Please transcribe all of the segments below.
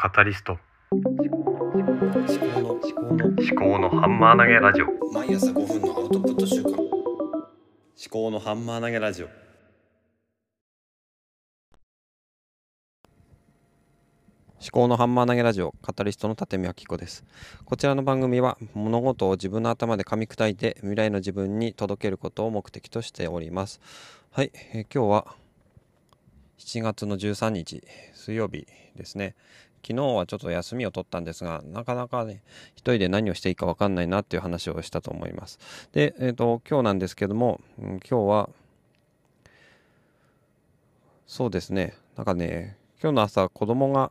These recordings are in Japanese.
カタリスト。思考の思考の思考のハンマー投げラジオ。毎朝5分のアウトプット週間思考のハンマー投げラジオ。思考のハンマー投げラジオカタリストの立見明子です。こちらの番組は物事を自分の頭で噛み砕いて未来の自分に届けることを目的としております。はい、えー今日は7月の13日水曜日ですね昨日はちょっと休みを取ったんですがなかなかね一人で何をしていいか分かんないなっていう話をしたと思います。で、えー、と今日なんですけども、うん今日はそうですねなんかね今日の朝子供が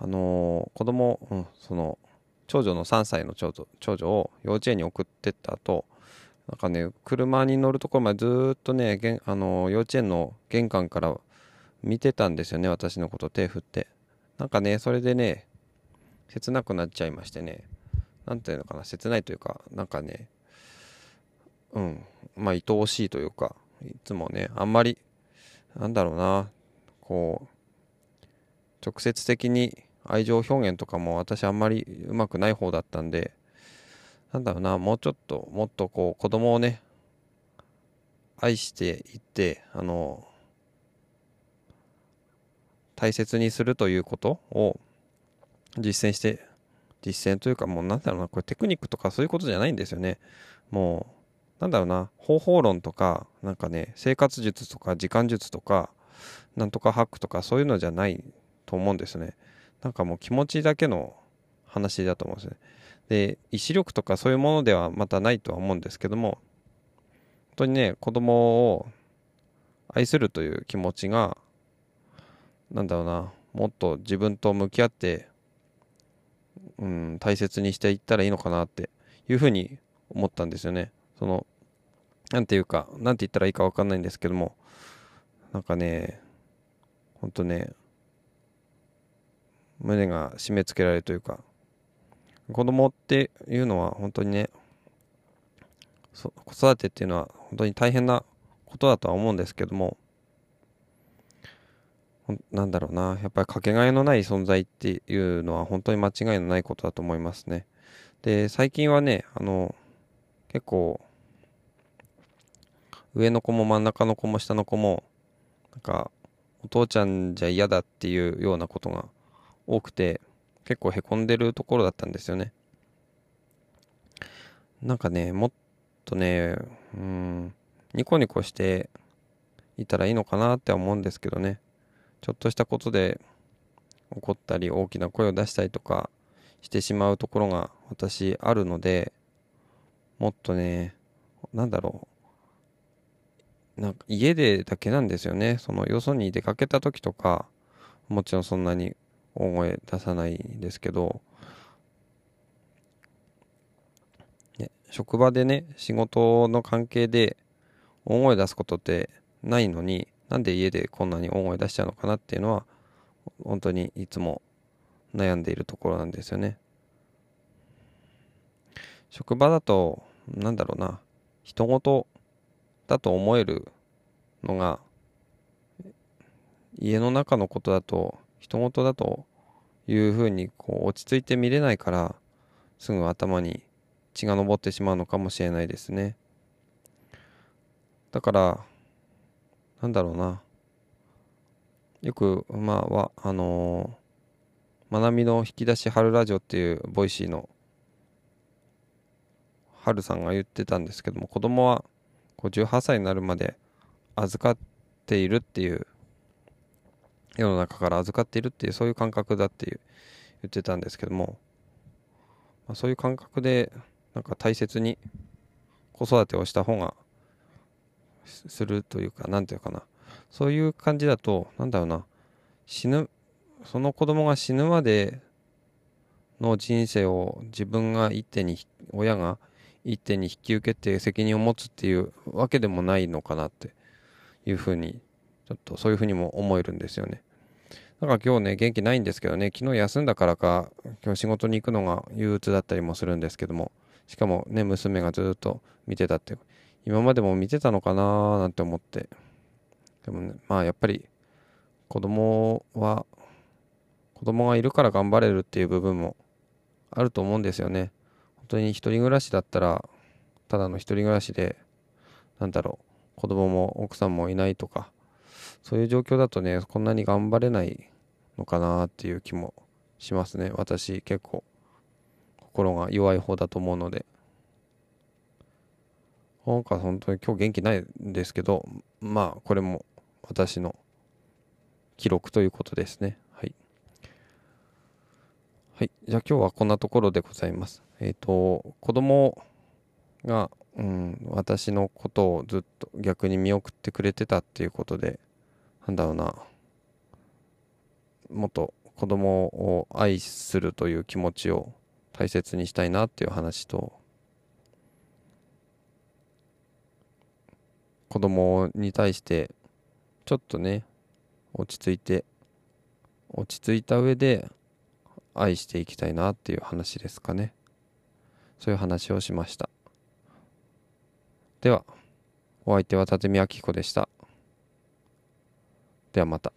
あのー子供、うん、その長女の3歳の長女長女を幼稚園に送ってった後なんかね車に乗るところまでずっとねあのー幼稚園の玄関から見てたんですよね私のこと手振って。なんかねそれでね切なくなっちゃいましてね。なんていうのかな切ないというかなんかねうん。まあ愛おしいというかいつもねあんまりなんだろうなこう直接的に愛情表現とかも私あんまりうまくない方だったんでなんだろうなもうちょっともっとこう子供をね愛していってあの大切にするということを実践して実践というかもうなんだろうなこれテクニックとかそういうことじゃないんですよね。もうなんだろうな方法論とかなんかね生活術とか時間術とかなんとかハックとかそういうのじゃないと思うんですね。なんかもう気持ちだけの話だと思うんですね。で意志力とかそういうものではまたないとは思うんですけども本当にね子供を愛するという気持ちがなんだろうなもっと自分と向き合って、うん、大切にしていったらいいのかなっていうふうに思ったんですよね。そのなんていうかなんて言ったらいいか分かんないんですけどもなんかねほんとね胸が締め付けられるというか子供っていうのは本当にね子育てっていうのは本当に大変なことだとは思うんですけどもなんだろうな。やっぱりかけがえのない存在っていうのは本当に間違いのないことだと思いますね。で最近はねあの結構上の子も真ん中の子も下の子もなんかお父ちゃんじゃ嫌だっていうようなことが多くて結構へこんでるところだったんですよね。なんかねもっとねうんニコニコしていたらいいのかなって思うんですけどね。ちょっとしたことで怒ったり大きな声を出したりとかしてしまうところが私あるのでもっとねなんだろう。なんか家でだけなんですよね。そのよそに出かけた時とかもちろんそんなに大声出さないんですけど、ね、職場でね仕事の関係で大声出すことってないのになんで家でこんなに大声出しちゃうのかなっていうのは本当にいつも悩んでいるところなんですよね。職場だとなんだろうな人事だと思えるのが家の中のことだと他人事だというふうにこう落ち着いて見れないからすぐ頭に血が上ってしまうのかもしれないですね。だからなんだろうな。よくまあはあのー、学びの引き出し春ラジオっていう Voicy の春さんが言ってたんですけども子供はこう18歳になるまで預かっているっていう世の中から預かっているっていうそういう感覚だっていう言ってたんですけども、まあ、そういう感覚でなんか大切に子育てをした方がするというかなんていうかな。そういう感じだとなんだろうな。死ぬその子供が死ぬまでの人生を自分が一手に親が一手に引き受けて責任を持つっていうわけでもないのかなっていうふうにちょっとそういうふうにも思えるんですよね。だから今日ね元気ないんですけどね。昨日休んだからか今日仕事に行くのが憂鬱だったりもするんですけども。しかもね娘がずっと見てたって今までも見てたのかなーなんて思って。でもねまあやっぱり子供は子子供がいるから頑張れるっていう部分もあると思うんですよね。本当に一人暮らしだったらただの一人暮らしでなんだろう子供も奥さんもいないとかそういう状況だとねこんなに頑張れないのかなっていう気もしますね。私結構心が弱い方だと思うので。なんか本当に今日元気ないんですけどまあこれも私の記録ということですね。はい。はい。じゃあ今日はこんなところでございます。えっ、ー、と子供がうん私のことをずっと逆に見送ってくれてたっていうことでなんだろうな。もっと子供を愛するという気持ちを大切にしたいなっていう話と子供に対してちょっとね落ち着いて落ち着いた上で愛していきたいなっていう話ですかね。そういう話をしました。ではお相手は立見明子でした。ではまた。